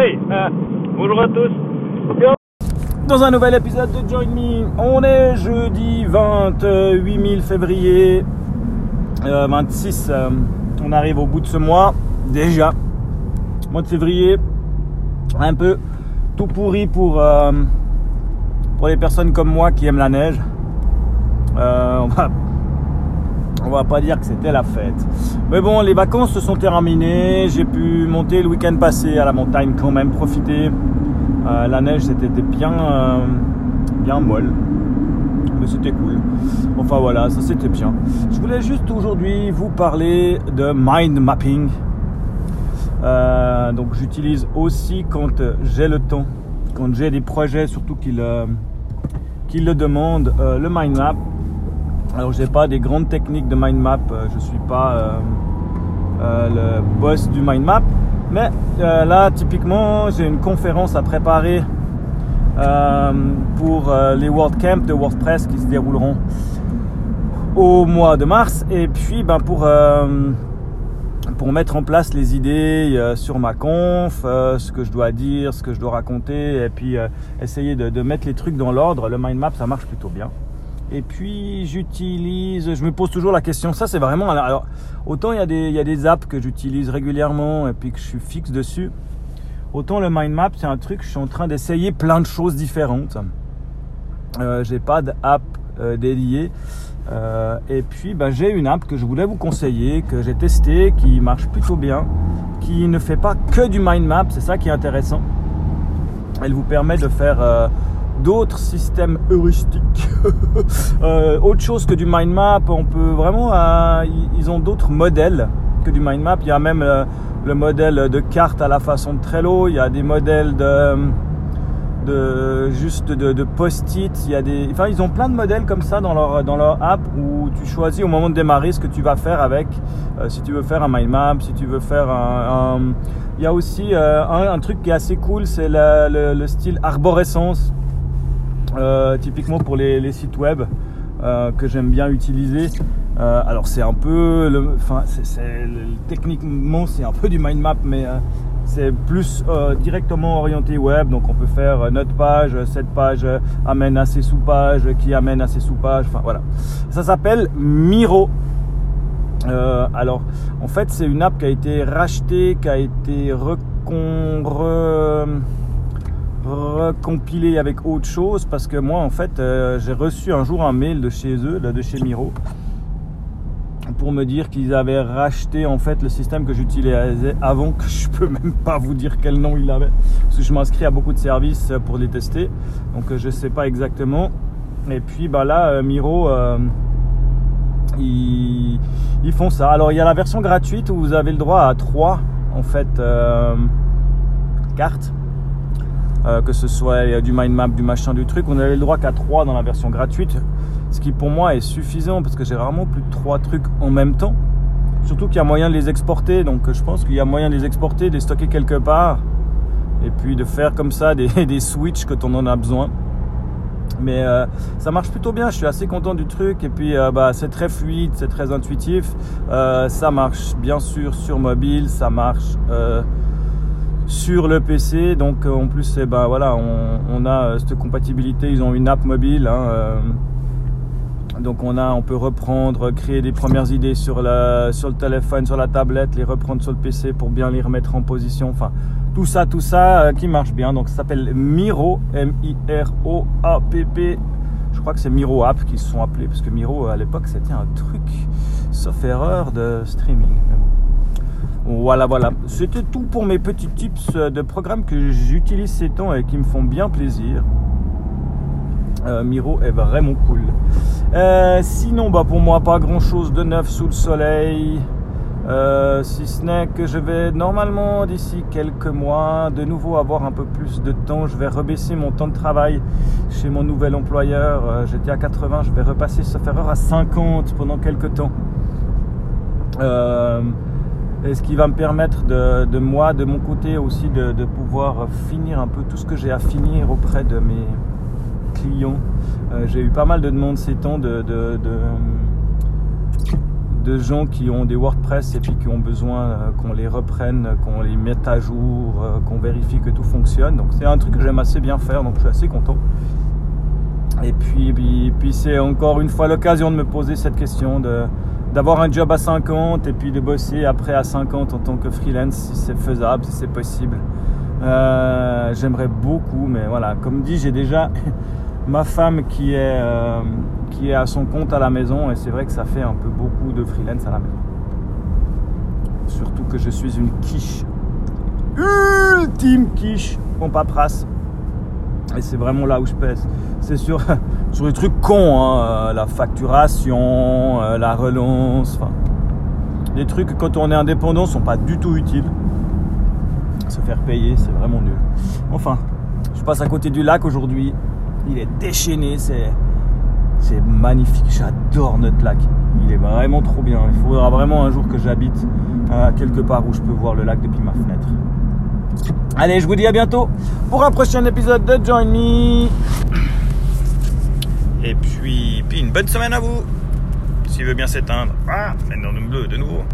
Euh, bonjour à tous. Dans un nouvel épisode de Join Me, on est jeudi 28 février 26. Euh, on arrive au bout de ce mois déjà. Mois de février, un peu tout pourri pour, euh, les personnes comme moi qui aiment la neige. On va pas dire que c'était la fête. Mais bon, les vacances se sont terminées. J'ai pu monter le week-end passé à la montagne quand même, profiter. Euh, la neige, c'était bien, euh, bien molle. Mais c'était cool. Enfin voilà, ça c'était bien. Je voulais juste aujourd'hui vous parler de mind mapping. Euh, donc j'utilise aussi quand j'ai le temps, quand j'ai des projets surtout qui le, le demandent, le mind map alors j'ai pas des grandes techniques de mind map, euh, je suis pas euh, euh, le boss du mind map, mais là typiquement j'ai une conférence à préparer pour les World Camp de WordPress qui se dérouleront au mois de mars et puis ben, pour pour mettre en place les idées sur ma conf, ce que je dois dire, ce que je dois raconter, et puis essayer de, de, mettre les trucs dans l'ordre. Le mind map, ça marche plutôt bien. Et puis j'utilise, je me pose toujours la question, ça c'est vraiment, alors autant il y, a des, il y a des apps que j'utilise régulièrement et puis que je suis fixe dessus, autant le mind map c'est un truc, je suis en train d'essayer plein de choses différentes. Euh, j'ai pas d'app euh, dédiée. Euh, et puis ben, j'ai une app que je voulais vous conseiller, que j'ai testé, qui marche plutôt bien, qui ne fait pas que du mind map, c'est ça qui est intéressant. Elle vous permet de faire euh, d'autres systèmes heuristiques. euh, autre chose que du mind map, on peut vraiment, euh, ils ont d'autres modèles que du mind map. Il y a même euh, le modèle de carte à la façon de Trello. Il y a des modèles de, de juste de, post-it. Il y a des, enfin, ils ont plein de modèles comme ça dans leur dans leur app où tu choisis au moment de démarrer ce que tu vas faire avec. Si tu veux faire un mind map, si tu veux faire un, il y a aussi un, truc qui est assez cool, c'est le style arborescence. Euh, typiquement pour les, sites web euh, que j'aime bien utiliser. Euh, alors c'est un peu, enfin techniquement c'est un peu du mind map, mais c'est plus directement orienté web. Donc on peut faire notre page, cette page amène à ses sous-pages, qui amène à ses sous-pages. Enfin voilà. Ça s'appelle Miro. alors en fait c'est une app qui a été rachetée, qui a été recon recompilé avec autre chose parce que moi en fait euh, j'ai reçu un jour un mail de chez eux, de chez Miro pour me dire qu'ils avaient racheté en fait le système que j'utilisais avant que je peux même pas vous dire quel nom il avait parce que je m'inscris à beaucoup de services pour les tester. Donc euh, je sais pas exactement. Et puis bah là euh, Miro ils, ils, font ça. Alors il y a la version gratuite où vous avez le droit à trois en fait cartes euh, que ce soit du mind map, du machin, du truc. On avait le droit qu'à 3 dans la version gratuite, ce qui pour moi est suffisant parce que j'ai vraiment plus de 3 trucs en même temps. Surtout qu'il y a moyen de les exporter, donc je pense qu'il y a moyen de les exporter, de les stocker quelque part, et puis de faire comme ça des, switches quand on en a besoin. Mais euh, ça marche plutôt bien, je suis assez content du truc, et puis euh, bah, c'est très fluide, c'est très intuitif. Ça marche bien sûr sur mobile, ça marche sur le PC. Donc euh, en plus, eh ben, voilà, on, a euh, cette compatibilité. Ils ont une app mobile. Hein, euh. donc on, a, on peut reprendre, créer des premières idées sur, la, sur le téléphone, sur la tablette, les reprendre sur le PC pour bien les remettre en position. Enfin, tout ça, tout ça qui marche bien. Donc ça s'appelle Miro, M-I-R-O-A-P-P. Je crois que c'est Miro App qui se sont appelés, parce que Miro à l'époque c'était un truc, sauf erreur de streaming. Voilà, voilà. C'était tout pour mes petits tips de programmes que j'utilise ces temps et qui me font bien plaisir. Euh, Miro est vraiment cool. Euh, sinon, bah, pour moi, pas grand chose de neuf sous le soleil. Euh, si ce n'est que je vais normalement d'ici quelques mois de nouveau avoir un peu plus de temps. Je vais rebaisser mon temps de travail chez mon nouvel employeur. J'étais à 80, je vais repasser ce erreur à 50 pendant quelques temps. Euh, et ce qui va me permettre de, moi, de mon côté aussi, de, pouvoir finir un peu tout ce que j'ai à finir auprès de mes clients. Euh, j'ai eu pas mal de demandes ces temps de, de gens qui ont des WordPress et puis qui ont besoin euh, qu'on les reprenne, qu'on les mette à jour, euh, qu'on vérifie que tout fonctionne. Donc c'est un truc que j'aime assez bien faire, donc je suis assez content. Et puis, puis, c'est encore une fois l'occasion de me poser cette question de d'avoir un job à 50 et puis de bosser après à 50 en tant que freelance si c'est faisable, si c'est possible. Euh, J'aimerais beaucoup, mais voilà, comme dit, j'ai déjà ma femme qui est, euh, qui est à son compte à la maison et c'est vrai que ça fait un peu beaucoup de freelance à la maison. Surtout que je suis une quiche. Ultime quiche en paperasse. Et c'est vraiment là où je pèse. C'est sur, sur les trucs cons, hein, euh, la facturation, euh, la relance, enfin, des trucs quand on est indépendant sont pas du tout utiles. Se faire payer, c'est vraiment nul. Enfin, je passe à côté du lac aujourd'hui. Il est déchaîné, c'est c'est magnifique. J'adore notre lac. Il est vraiment trop bien. Il faudra vraiment un jour que j'habite euh, quelque part où je peux voir le lac depuis ma fenêtre. Allez, je vous dis à bientôt pour un prochain épisode de Join Me. Et puis, puis une bonne semaine à vous. S'il veut bien s'éteindre. Ah, maintenant nous bleu de nouveau.